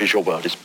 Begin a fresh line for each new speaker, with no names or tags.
visual world is